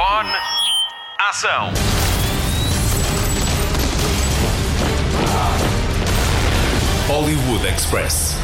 Microfone. Ação. Hollywood Express.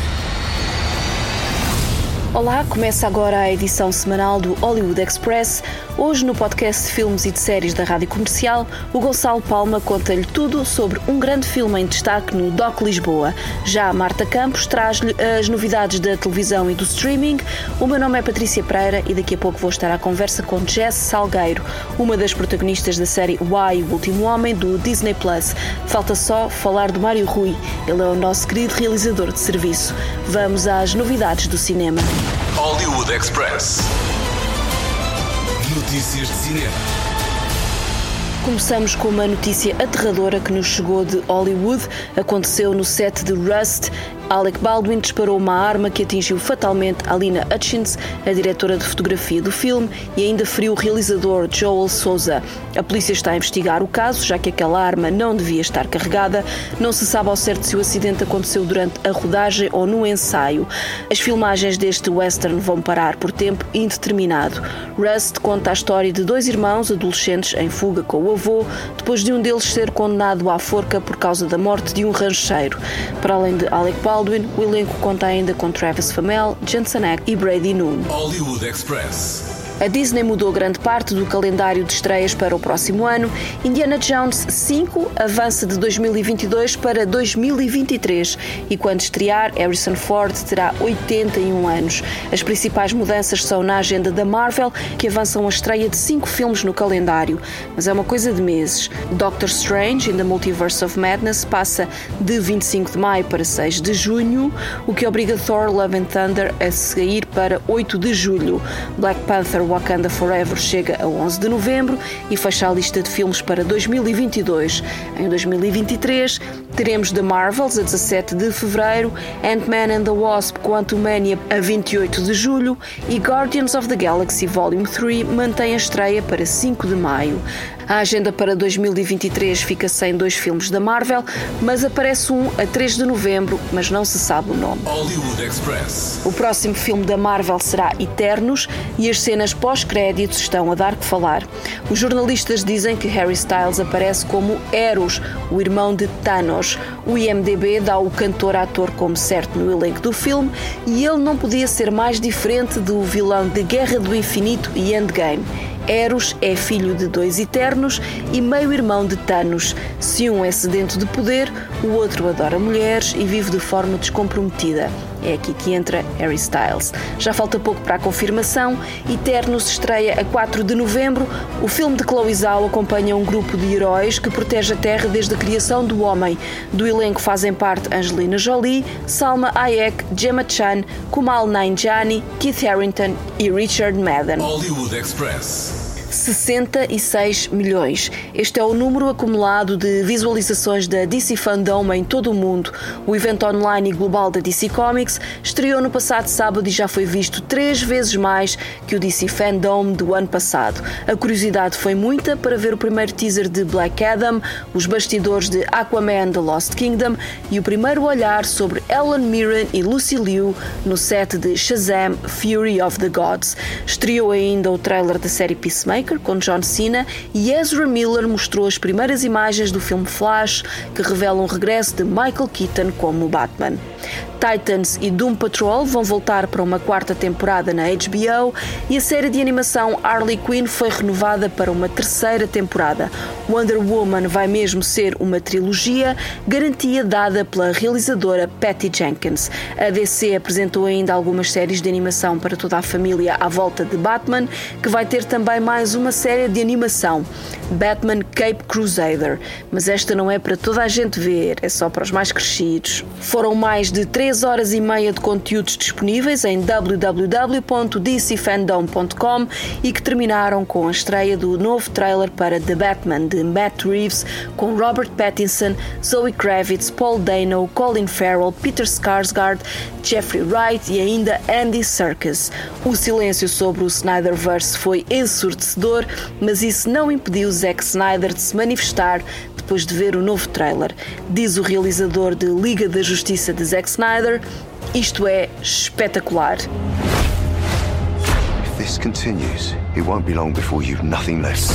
Olá, começa agora a edição semanal do Hollywood Express. Hoje, no podcast de filmes e de séries da Rádio Comercial, o Gonçalo Palma conta-lhe tudo sobre um grande filme em destaque no DOC Lisboa. Já a Marta Campos traz-lhe as novidades da televisão e do streaming. O meu nome é Patrícia Pereira e daqui a pouco vou estar à conversa com Jess Salgueiro, uma das protagonistas da série Why, o Último Homem, do Disney Plus. Falta só falar do Mário Rui. Ele é o nosso querido realizador de serviço. Vamos às novidades do cinema. Hollywood Express. Notícias de cinema. Começamos com uma notícia aterradora que nos chegou de Hollywood. Aconteceu no set de Rust Alec Baldwin disparou uma arma que atingiu fatalmente Alina Hutchins, a diretora de fotografia do filme, e ainda feriu o realizador Joel Souza. A polícia está a investigar o caso, já que aquela arma não devia estar carregada. Não se sabe ao certo se o acidente aconteceu durante a rodagem ou no ensaio. As filmagens deste western vão parar por tempo indeterminado. Rust conta a história de dois irmãos adolescentes em fuga com o avô, depois de um deles ser condenado à forca por causa da morte de um rancheiro. Para além de Alec Baldwin, Baldwin, o elenco conta ainda com Travis Famel, Jensen Ack e Brady Noon. Hollywood Express. A Disney mudou grande parte do calendário de estreias para o próximo ano. Indiana Jones 5 avança de 2022 para 2023 e quando estrear, Harrison Ford terá 81 anos. As principais mudanças são na agenda da Marvel, que avançam a estreia de cinco filmes no calendário, mas é uma coisa de meses. Doctor Strange in the Multiverse of Madness passa de 25 de maio para 6 de junho, o que obriga Thor Love and Thunder a sair para 8 de julho. Black Panther Wakanda Forever chega a 11 de novembro e fecha a lista de filmes para 2022. Em 2023, teremos The Marvels a 17 de fevereiro, Ant-Man and the Wasp Quantumania a 28 de julho e Guardians of the Galaxy Volume 3 mantém a estreia para 5 de maio. A agenda para 2023 fica sem dois filmes da Marvel, mas aparece um a 3 de novembro, mas não se sabe o nome. O próximo filme da Marvel será Eternos e as cenas pós-créditos estão a dar que falar. Os jornalistas dizem que Harry Styles aparece como Eros, o irmão de Thanos. O IMDB dá o cantor-ator como certo no elenco do filme e ele não podia ser mais diferente do vilão de Guerra do Infinito e Endgame. Eros é filho de dois Eternos e meio-irmão de Thanos. Se um é sedento de poder, o outro adora mulheres e vive de forma descomprometida. É aqui que entra Harry Styles. Já falta pouco para a confirmação. Eternos estreia a 4 de novembro. O filme de Chloe Zhao acompanha um grupo de heróis que protege a Terra desde a criação do homem. Do elenco fazem parte Angelina Jolie, Salma Hayek, Gemma Chan, Kumal Nanjiani, Keith Harrington e Richard Madden. Hollywood Express. 66 milhões. Este é o número acumulado de visualizações da DC Fandom em todo o mundo. O evento online e global da DC Comics estreou no passado sábado e já foi visto três vezes mais que o DC Fandom do ano passado. A curiosidade foi muita para ver o primeiro teaser de Black Adam, os bastidores de Aquaman The Lost Kingdom e o primeiro olhar sobre Ellen Mirren e Lucy Liu no set de Shazam Fury of the Gods. Estreou ainda o trailer da série Peacemaker com John Cena e Ezra Miller mostrou as primeiras imagens do filme Flash, que revelam o regresso de Michael Keaton como Batman. Titans e Doom Patrol vão voltar para uma quarta temporada na HBO e a série de animação Harley Quinn foi renovada para uma terceira temporada. Wonder Woman vai mesmo ser uma trilogia, garantia dada pela realizadora Patty Jenkins. A DC apresentou ainda algumas séries de animação para toda a família à volta de Batman, que vai ter também mais uma série de animação, Batman Cape Crusader. Mas esta não é para toda a gente ver, é só para os mais crescidos. Foram mais de 3 horas e meia de conteúdos disponíveis em www.dcfandom.com e que terminaram com a estreia do novo trailer para The Batman de Matt Reeves com Robert Pattinson, Zoe Kravitz, Paul Dano, Colin Farrell, Peter Skarsgård, Jeffrey Wright e ainda Andy Serkis. O silêncio sobre o Snyderverse foi ensurdecedor, mas isso não impediu Zack Snyder de se manifestar depois de ver o novo trailer. Diz o realizador de Liga da Justiça de Zack Snyder: Isto é espetacular. If this continues, It won't be long before you've nothing left.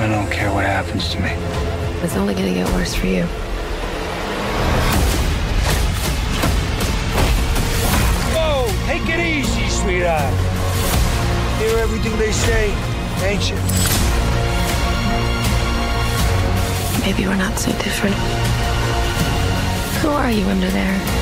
I don't care what happens to me. It's only gonna get worse for you. Whoa! Take it easy, sweetheart. Hear everything they say, ain't you? Maybe we're not so different. Who are you under there?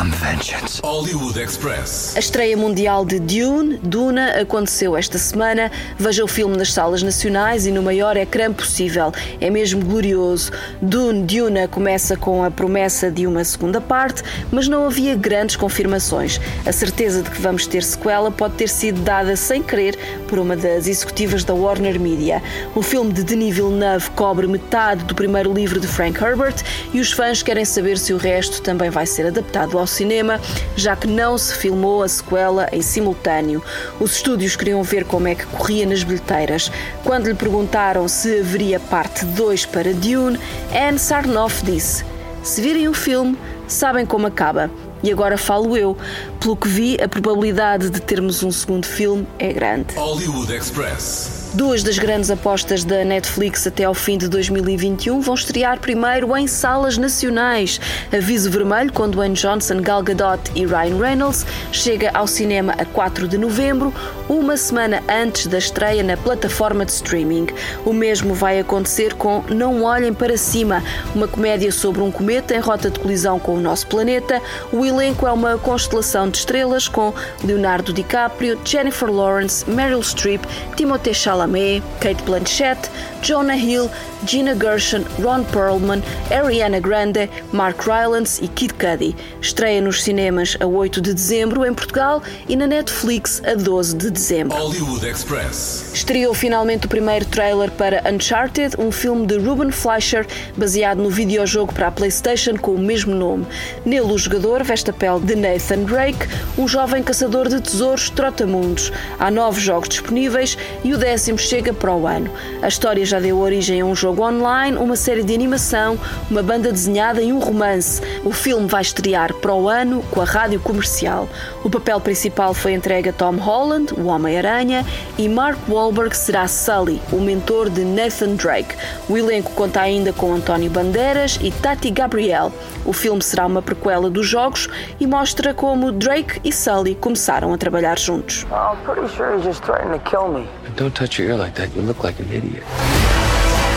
I'm vengeance. Hollywood Express. A estreia mundial de Dune, Duna, aconteceu esta semana. Veja o filme nas salas nacionais e no maior ecrã possível. É mesmo glorioso. Dune, Duna começa com a promessa de uma segunda parte, mas não havia grandes confirmações. A certeza de que vamos ter sequela pode ter sido dada sem querer por uma das executivas da Warner Media. O filme de Denis Villeneuve cobre metade do primeiro livro de Frank Herbert e os fãs querem saber se o resto também vai ser adaptado ao cinema, já que não se filmou a sequela em simultâneo. Os estúdios queriam ver como é que corria nas bilheteiras. Quando lhe perguntaram se haveria parte 2 para Dune, Anne Sarnoff disse: Se virem o filme, sabem como acaba. E agora falo eu. Pelo que vi, a probabilidade de termos um segundo filme é grande. Hollywood Express. Duas das grandes apostas da Netflix até ao fim de 2021 vão estrear primeiro em salas nacionais. Aviso vermelho com Dwayne Johnson, Gal Gadot e Ryan Reynolds chega ao cinema a 4 de novembro, uma semana antes da estreia na plataforma de streaming. O mesmo vai acontecer com Não Olhem para Cima, uma comédia sobre um cometa em rota de colisão com o nosso planeta. O elenco é uma constelação de estrelas com Leonardo DiCaprio, Jennifer Lawrence, Meryl Streep, Timothée Chalamet, Kate Blanchett, Jonah Hill, Gina Gershon, Ron Perlman, Ariana Grande, Mark Rylance e Kid Cudi. Estreia nos cinemas a 8 de dezembro em Portugal e na Netflix a 12 de dezembro. Hollywood Express. Estreou finalmente o primeiro trailer para Uncharted, um filme de Ruben Fleischer baseado no videojogo para a PlayStation com o mesmo nome. Nele, o jogador veste a pele de Nathan Drake, um jovem caçador de tesouros trotamundos. Há nove jogos disponíveis e o décimo chega para o ano. A história já deu origem a um jogo online, uma série de animação, uma banda desenhada e um romance. O filme vai estrear para o ano com a rádio comercial. O papel principal foi entregue a Tom Holland, o Homem-Aranha, e Mark Wahlberg será Sully, o mentor de Nathan Drake. O elenco conta ainda com António Bandeiras e Tati Gabriel. O filme será uma prequela dos jogos e mostra como Drake e Sully começaram a trabalhar juntos. I'm pretty sure he's just threatening to kill me. Don't touch your ear like that. You look like an idiot.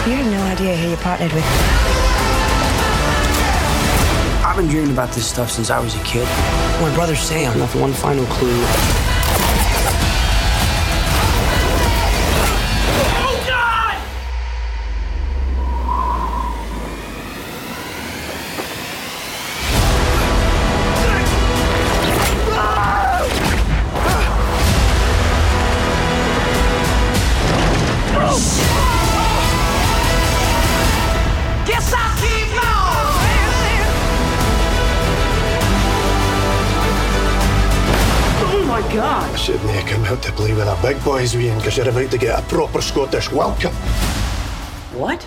You have no idea who you partnered with. I've been dreaming about this stuff since I was a kid. My brother Sam left one final clue. I shouldn't have come out to play with the big boys, Ian, because you're about to get a proper Scottish welcome. What?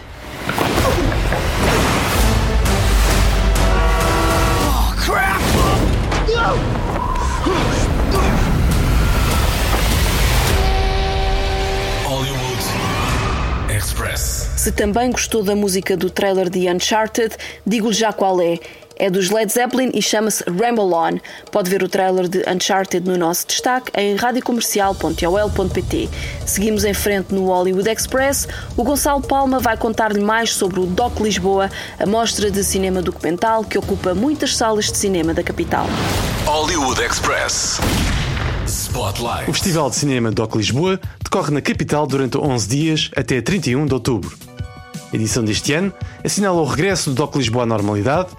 Hollywood Express. Se também gostou da música do trailer de Uncharted, digo-lhe já qual é. É dos Led Zeppelin e chama-se Ramble On. Pode ver o trailer de Uncharted no nosso destaque em radiocomercial.ol.pt. Seguimos em frente no Hollywood Express. O Gonçalo Palma vai contar-lhe mais sobre o Doc Lisboa, a mostra de cinema documental que ocupa muitas salas de cinema da capital. Hollywood Express. Spotlight. O Festival de Cinema Doc Lisboa decorre na capital durante 11 dias até 31 de outubro. A edição deste ano assinala o regresso do Doc Lisboa à normalidade,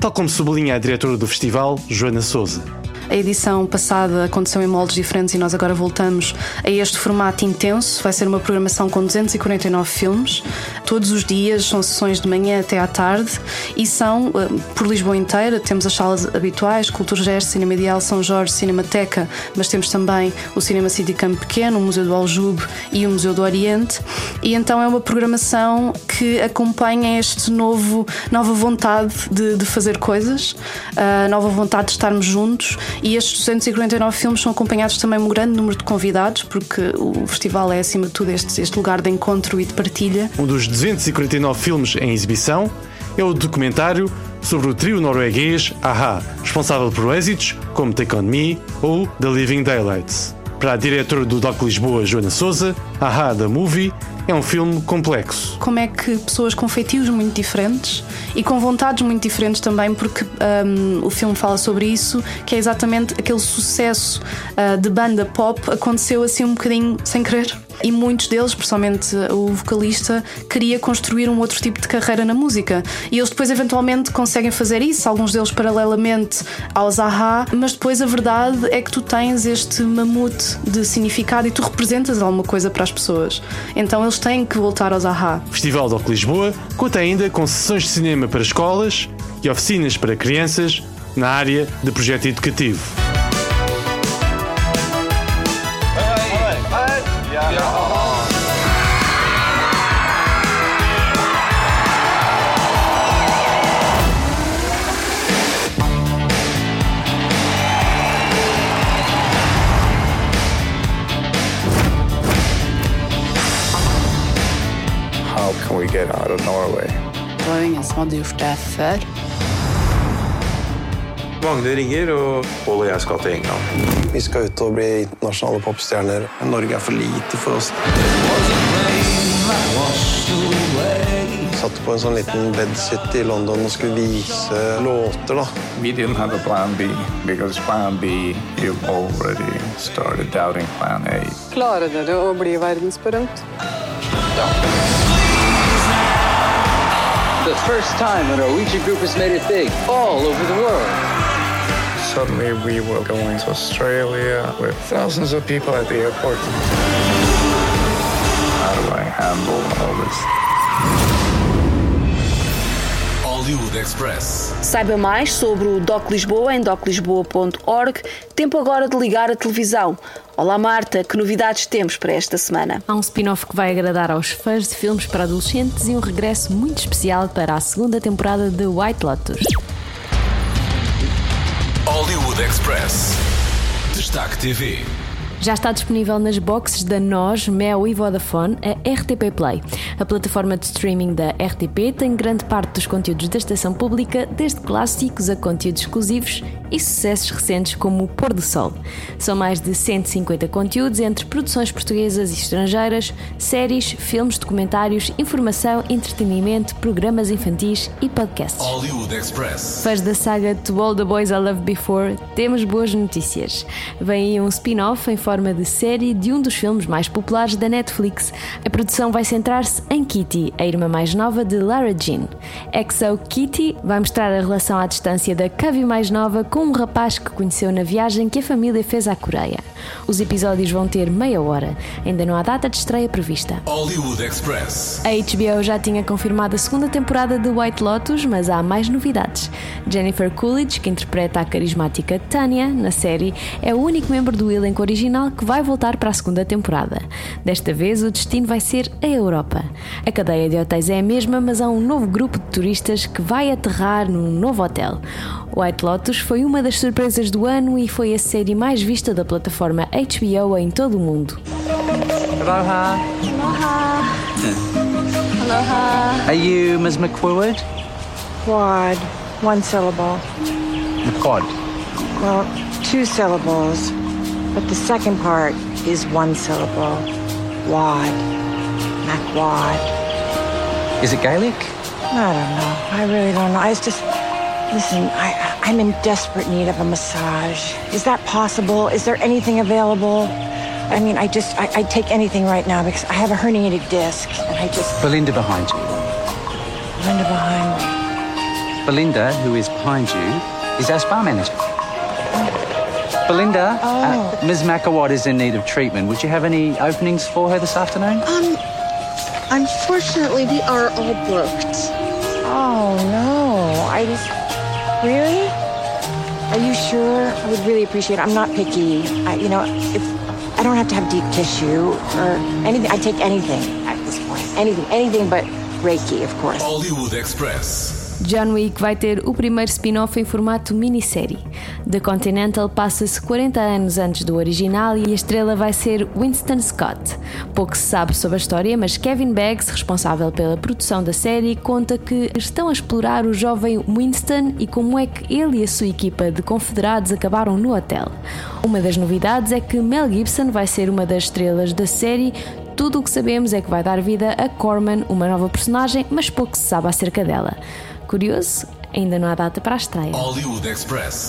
tal como sublinha a diretora do festival, Joana Souza. A edição passada aconteceu em moldes diferentes e nós agora voltamos a este formato intenso. Vai ser uma programação com 249 filmes, todos os dias, são sessões de manhã até à tarde e são eh, por Lisboa inteira. Temos as salas habituais, Cultura Gesto, Cinema Ideal, São Jorge, Cinemateca, mas temos também o Cinema City Campo Pequeno, o Museu do Aljube e o Museu do Oriente. E então é uma programação que acompanha este novo, nova vontade de, de fazer coisas, a nova vontade de estarmos juntos e estes 249 filmes são acompanhados também um grande número de convidados, porque o festival é acima de tudo este, este lugar de encontro e de partilha. Um dos 249 filmes em exibição é o documentário sobre o trio norueguês AHA, responsável por êxitos como Take On Me ou The Living Daylights. Para a diretora do Doc Lisboa, Joana Souza, AHA da Movie é um filme complexo. Como é que pessoas com feitios muito diferentes e com vontades muito diferentes também, porque um, o filme fala sobre isso, que é exatamente aquele sucesso uh, de banda pop aconteceu assim um bocadinho sem querer e muitos deles, principalmente o vocalista, queria construir um outro tipo de carreira na música. E eles depois eventualmente conseguem fazer isso, alguns deles paralelamente aos Aha, mas depois a verdade é que tu tens este mamute de significado e tu representas alguma coisa para as pessoas. Então eles têm que voltar aos Aha. Festival Doc Lisboa conta ainda com sessões de cinema para escolas e oficinas para crianças na área de projeto educativo. Som hadde gjort det før. Magne ringer, og Pål og jeg skal til England. Vi skal ut og bli internasjonale popstjerner. Norge er for lite for oss. Satt på en sånn liten bedsit i London og skulle vise låter, da. We didn't have a plan B because plan B, you've already started doubting plan A. Klarer dere å bli verdensberømt? The first time a Norwegian group has made it big all over the world. Suddenly we were going to Australia with thousands of people at the airport. How do I handle all this? Hollywood Express. Saiba mais sobre o Doc Lisboa em doclisboa.org. Tempo agora de ligar a televisão. Olá Marta, que novidades temos para esta semana? Há um spin-off que vai agradar aos fãs de filmes para adolescentes e um regresso muito especial para a segunda temporada de White Lotus. Hollywood Express. Destaque TV. Já está disponível nas boxes da NOS, Mel e Vodafone a RTP Play. A plataforma de streaming da RTP tem grande parte dos conteúdos da estação pública, desde clássicos a conteúdos exclusivos e sucessos recentes como o Pôr do Sol. São mais de 150 conteúdos entre produções portuguesas e estrangeiras, séries, filmes, documentários, informação, entretenimento, programas infantis e podcasts. Hollywood Express. Fãs da saga To All the Boys I Loved Before, temos boas notícias. Vem aí um spin-off em forma de série de um dos filmes mais populares da Netflix. A produção vai centrar-se em Kitty, a irmã mais nova de Lara Jean. Exo Kitty vai mostrar a relação à distância da Covey mais nova com um rapaz que conheceu na viagem que a família fez à Coreia. Os episódios vão ter meia hora. Ainda não há data de estreia prevista. Hollywood Express. A HBO já tinha confirmado a segunda temporada de White Lotus, mas há mais novidades. Jennifer Coolidge, que interpreta a carismática Tanya na série, é o único membro do elenco original que vai voltar para a segunda temporada. Desta vez, o destino vai ser a Europa. A cadeia de hotéis é a mesma, mas há um novo grupo de turistas que vai aterrar num novo hotel. White Lotus foi uma das surpresas do ano e foi a série mais vista da plataforma HBO em todo o mundo. Aloha. Aloha. Aloha. Are you Ms. McQuoid? Quad. One syllable. Quad. Well, two syllables. But the second part is one syllable. Wad. MacWad. Is it Gaelic? I don't know. I really don't know. It's just. Listen, I, I'm in desperate need of a massage. Is that possible? Is there anything available? I mean, I just, I, I'd take anything right now because I have a herniated disc and I just. Belinda behind you. Belinda behind me. Belinda, who is behind you, is our spa manager. Belinda, uh, Ms. McAwad is in need of treatment. Would you have any openings for her this afternoon? Um, Unfortunately, we are all booked. Oh, no. I just. Really? Are you sure? I would really appreciate it. I'm not picky. I, you know, if I don't have to have deep tissue or anything, I take anything at this point. Anything, anything but Reiki, of course. Hollywood Express. John Wick vai ter o primeiro spin-off em formato minissérie. The Continental passa-se 40 anos antes do original e a estrela vai ser Winston Scott. Pouco se sabe sobre a história, mas Kevin Beggs, responsável pela produção da série, conta que estão a explorar o jovem Winston e como é que ele e a sua equipa de confederados acabaram no hotel. Uma das novidades é que Mel Gibson vai ser uma das estrelas da série, tudo o que sabemos é que vai dar vida a Corman, uma nova personagem, mas pouco se sabe acerca dela. Curioso? Ainda não há data para a estreia.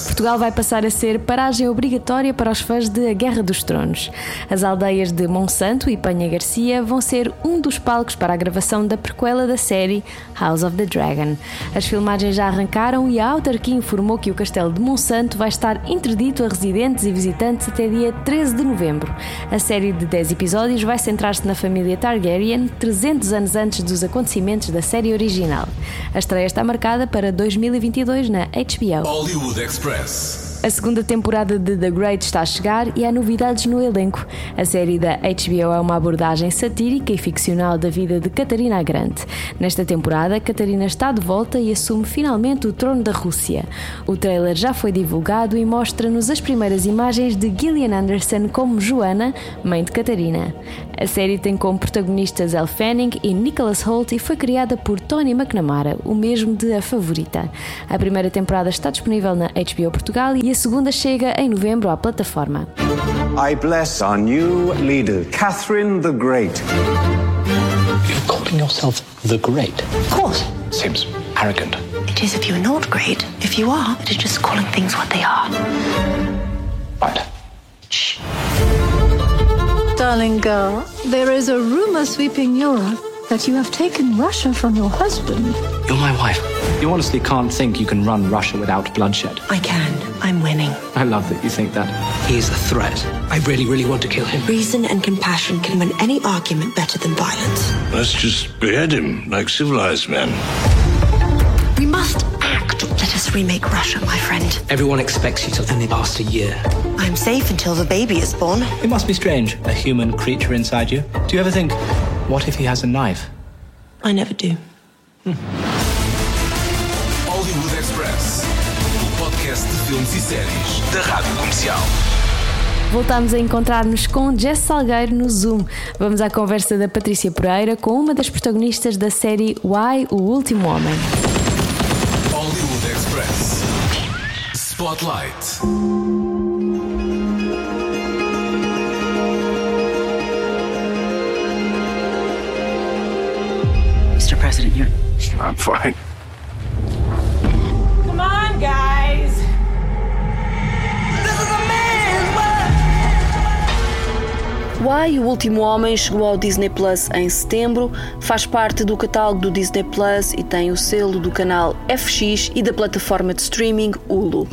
Portugal vai passar a ser paragem obrigatória para os fãs de A Guerra dos Tronos. As aldeias de Monsanto e Panha Garcia vão ser um dos palcos para a gravação da prequela da série House of the Dragon. As filmagens já arrancaram e a autarquia informou que o castelo de Monsanto vai estar interdito a residentes e visitantes até dia 13 de novembro. A série de 10 episódios vai centrar-se na família Targaryen, 300 anos antes dos acontecimentos da série original. A estreia está marcada para 2022 na HBO. Hollywood Express. A segunda temporada de The Great está a chegar e há novidades no elenco. A série da HBO é uma abordagem satírica e ficcional da vida de Catarina a Grande. Nesta temporada, Catarina está de volta e assume finalmente o trono da Rússia. O trailer já foi divulgado e mostra-nos as primeiras imagens de Gillian Anderson como Joana, mãe de Catarina. A série tem como protagonistas Elle Fanning e Nicholas Holt e foi criada por Tony McNamara, o mesmo de A Favorita. A primeira temporada está disponível na HBO Portugal e a segunda chega em novembro à plataforma. I bless our new leader, Catherine the Great. You're calling yourself the Great? Of course. Seems arrogant. It is if you're not great. If you are, it is just calling things what they are. Right. Darling girl, there is a rumor sweeping Europe that you have taken Russia from your husband. You're my wife. You honestly can't think you can run Russia without bloodshed. I can. I'm winning. I love that you think that. He is a threat. I really, really want to kill him. Reason and compassion can win any argument better than violence. Let's just behead him like civilized men. We must act. Let us remake Russia, my friend. Everyone expects you to only last a year. I'm safe until the baby is born. It must be strange, a human creature inside you. Do you ever think, what if he has a knife? I never do. Hollywood filmes e séries da Rádio Comercial. Voltámos a encontrar-nos com Jess Salgueiro no Zoom. Vamos à conversa da Patrícia Pereira com uma das protagonistas da série Why, o Último Homem. Hollywood Express. Spotlight. Mr. President, you're. I'm fine. Come on, guys. Why, o último homem, chegou ao Disney Plus em setembro, faz parte do catálogo do Disney Plus e tem o selo do canal FX e da plataforma de streaming Hulu.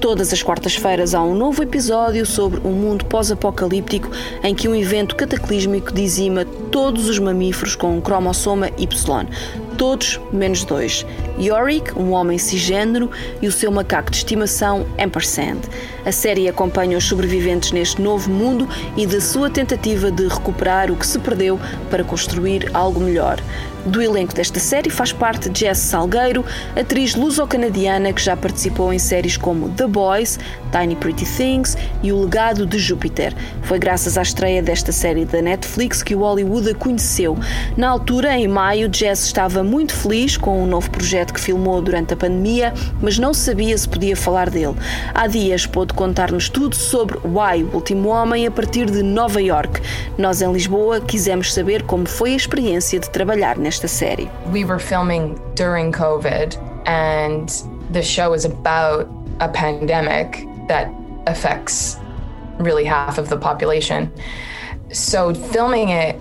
Todas as quartas-feiras há um novo episódio sobre um mundo pós-apocalíptico em que um evento cataclísmico dizima todos os mamíferos com um cromossoma Y. Todos menos dois. Yorick, um homem cisgênero, e o seu macaco de estimação, Ampersand. A série acompanha os sobreviventes neste novo mundo e da sua tentativa de recuperar o que se perdeu para construir algo melhor. Do elenco desta série faz parte Jess Salgueiro, atriz luso-canadiana que já participou em séries como The Boys, Tiny Pretty Things e O Legado de Júpiter. Foi graças à estreia desta série da Netflix que o Hollywood a conheceu. Na altura, em maio, Jess estava muito feliz com um novo projeto que filmou durante a pandemia, mas não sabia se podia falar dele. Há dias pôde contar-nos tudo sobre Why, o último homem, a partir de Nova York. Nós, em Lisboa, quisemos saber como foi a experiência de trabalhar nesta série. We were filming during COVID, and the show is about a pandemic that affects really half of the population. So, filming it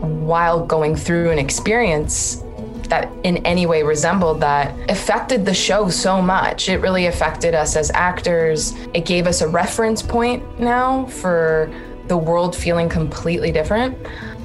while going through an experience that in any way resembled that affected the show so much. It really affected us as actors. It gave us a reference point now for the world feeling completely different.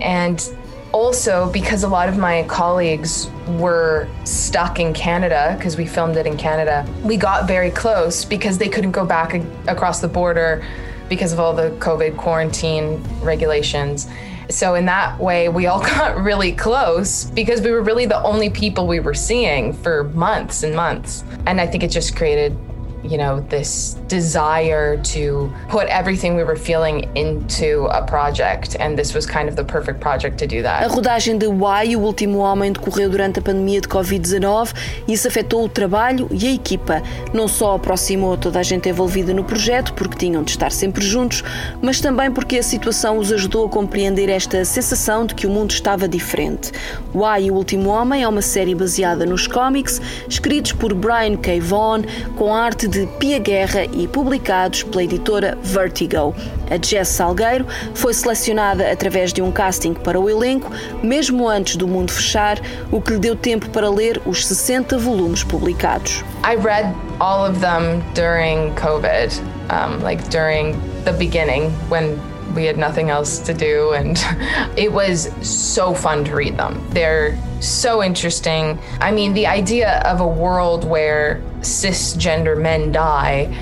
And also because a lot of my colleagues were stuck in Canada because we filmed it in Canada, we got very close because they couldn't go back across the border because of all the COVID quarantine regulations. So, in that way, we all got really close because we were really the only people we were seeing for months and months. And I think it just created you know, this desire to put everything we were feeling into a project, and this was kind of the perfect project to do that. A rodagem de Why, o último homem, decorreu durante a pandemia de Covid-19 e isso afetou o trabalho e a equipa. Não só aproximou toda a gente envolvida no projeto, porque tinham de estar sempre juntos, mas também porque a situação os ajudou a compreender esta sensação de que o mundo estava diferente. Why, o último homem, é uma série baseada nos cómics, escritos por Brian K. Vaughan, com arte de Pia Guerra e publicados pela editora Vertigo. A Jess Salgueiro foi selecionada através de um casting para o elenco, mesmo antes do mundo fechar, o que lhe deu tempo para ler os 60 volumes publicados. I read all of them during COVID, um, like during the beginning when we had nothing else to do and it was so fun to read them. They're so interesting. I mean, the idea of a world where cisgender men die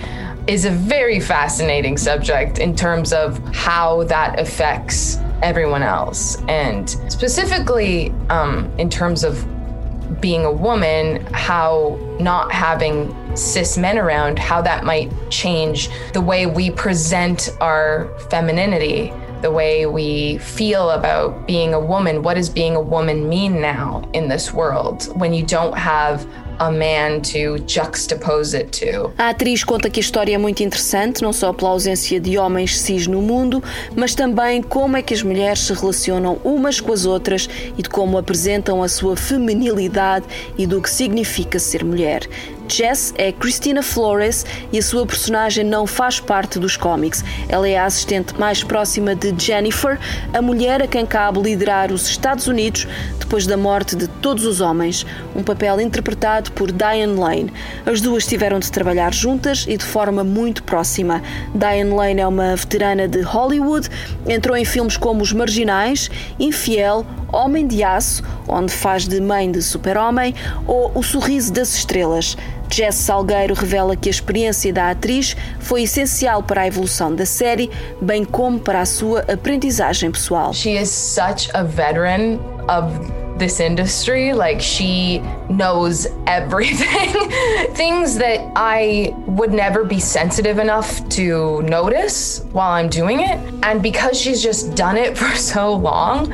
is a very fascinating subject in terms of how that affects everyone else. And specifically um, in terms of being a woman, how not having cis men around, how that might change the way we present our femininity the way we feel about being a woman. What does being a woman mean now in this world when you don't have a man to juxtapose it to. A atriz conta que a história é muito interessante, não só pela ausência de homens cis no mundo, mas também como é que as mulheres se relacionam umas com as outras e de como apresentam a sua feminilidade e do que significa ser mulher. Jess é Christina Flores e a sua personagem não faz parte dos cómics. Ela é a assistente mais próxima de Jennifer, a mulher a quem cabe liderar os Estados Unidos depois da morte de todos os homens, um papel interpretado por Diane Lane. As duas tiveram de trabalhar juntas e de forma muito próxima. Diane Lane é uma veterana de Hollywood, entrou em filmes como Os Marginais, Infiel, Homem de Aço, onde faz de mãe de super-homem, ou O Sorriso das Estrelas. Jess Salgueiro revela que a experiência da atriz foi essencial para a evolução da série, bem como para a sua aprendizagem pessoal. She is such a veteran of this industry. Like she knows everything. Things that I would never be sensitive enough to notice while I'm doing it. And because she's just done it for so long,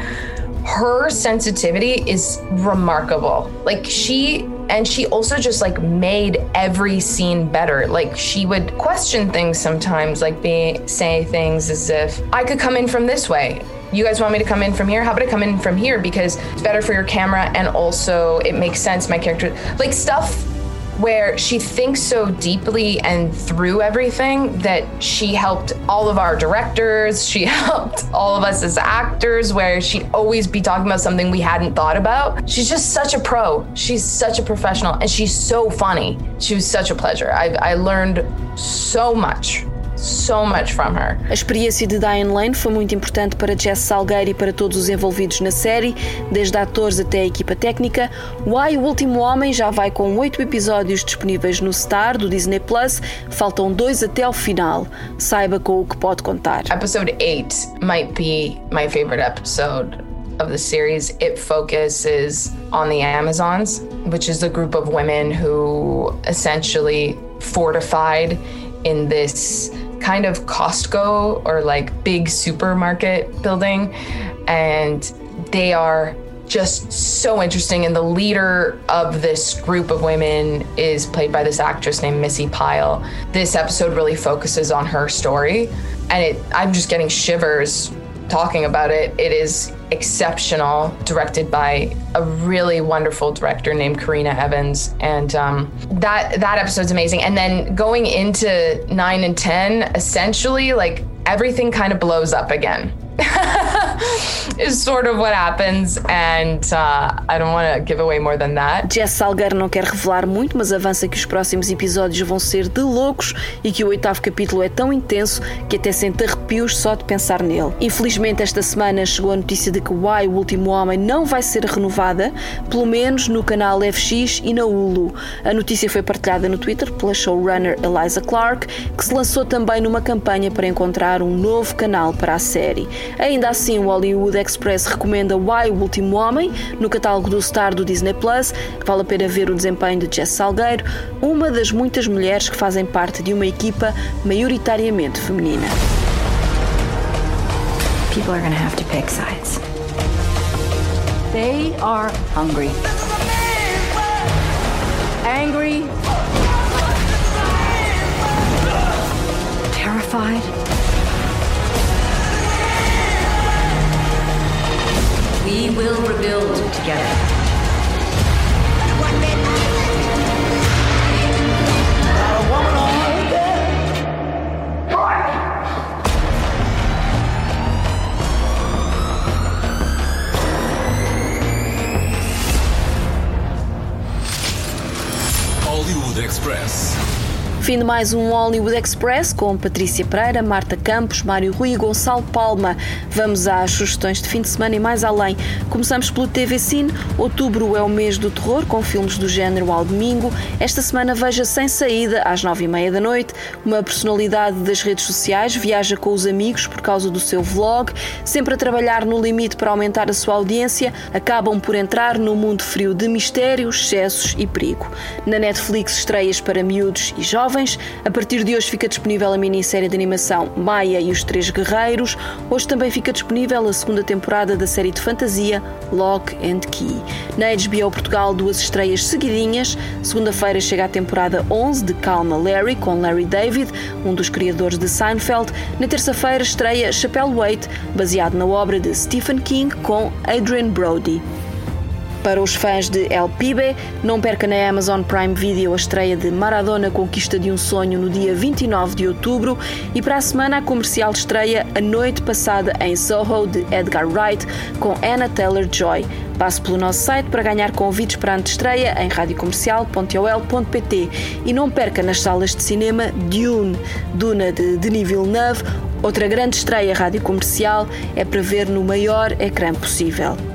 her sensitivity is remarkable. Like she and she also just like made every scene better. Like she would question things sometimes, like be say things as if I could come in from this way. You guys want me to come in from here? How about I come in from here because it's better for your camera and also it makes sense my character like stuff where she thinks so deeply and through everything that she helped all of our directors, she helped all of us as actors, where she'd always be talking about something we hadn't thought about. She's just such a pro. She's such a professional and she's so funny. She was such a pleasure. I, I learned so much so much from her. A experiência de Diane Lane foi muito importante para Jess Salgueiro e para todos os envolvidos na série, desde atores até a equipa técnica. Why, o último homem, já vai com oito episódios disponíveis no Star do Disney Plus. Faltam dois até ao final. Saiba com o que pode contar. Episode 8 might be my favorite episode. of the series, it focuses on the Amazons, which is a group of women who essentially fortified in this kind of Costco or like big supermarket building. And they are just so interesting. And the leader of this group of women is played by this actress named Missy Pyle. This episode really focuses on her story. And it I'm just getting shivers talking about it. It is exceptional, directed by a really wonderful director named Karina Evans, and um, that that episode's amazing. And then going into nine and ten, essentially, like everything kind of blows up again. is sort of what happens, and uh, I don't want to give away more than that. Jess Salgueiro não quer revelar muito, mas avança que os próximos episódios vão ser de loucos e que o oitavo capítulo é tão intenso que até sente arrepios só de pensar nele. Infelizmente, esta semana chegou a notícia de que Why, o último homem, não vai ser renovada, pelo menos no canal FX e na Hulu. A notícia foi partilhada no Twitter pela showrunner Eliza Clark, que se lançou também numa campanha para encontrar um novo canal para a série. Ainda assim, o Hollywood Express recomenda Why, o último homem, no catálogo do Star do Disney Plus, que vale a pena ver o desempenho de Jess Salgueiro, uma das muitas mulheres que fazem parte de uma equipa maioritariamente feminina. People are gonna have to pick sides. They are hungry. Angry. Terrified. Will rebuild together. Hollywood Express. Fim de mais um Hollywood Express com Patrícia Pereira, Marta Campos, Mário Rui e Gonçalo Palma. Vamos às sugestões de fim de semana e mais além. Começamos pelo TV Cine. Outubro é o mês do terror, com filmes do género ao domingo. Esta semana veja Sem Saída, às nove e meia da noite. Uma personalidade das redes sociais viaja com os amigos por causa do seu vlog. Sempre a trabalhar no limite para aumentar a sua audiência, acabam por entrar no mundo frio de mistérios, excessos e perigo. Na Netflix, estreias para miúdos e jovens. A partir de hoje fica disponível a minissérie de animação Maia e os Três Guerreiros. Hoje também fica disponível a segunda temporada da série de fantasia Lock and Key. Na HBO Portugal, duas estreias seguidinhas. Segunda-feira chega a temporada 11 de Calma Larry, com Larry David, um dos criadores de Seinfeld. Na terça-feira estreia Chapelle Wait, baseado na obra de Stephen King, com Adrian Brody. Para os fãs de El Pibe, não perca na Amazon Prime Video a estreia de Maradona Conquista de um Sonho no dia 29 de outubro e para a semana a comercial estreia A Noite Passada em Soho de Edgar Wright com Anna Taylor-Joy. Passe pelo nosso site para ganhar convites para a antestreia em radiocomercial.ol.pt e não perca nas salas de cinema Dune, Duna de Denis Villeneuve, outra grande estreia rádio comercial é para ver no maior ecrã possível.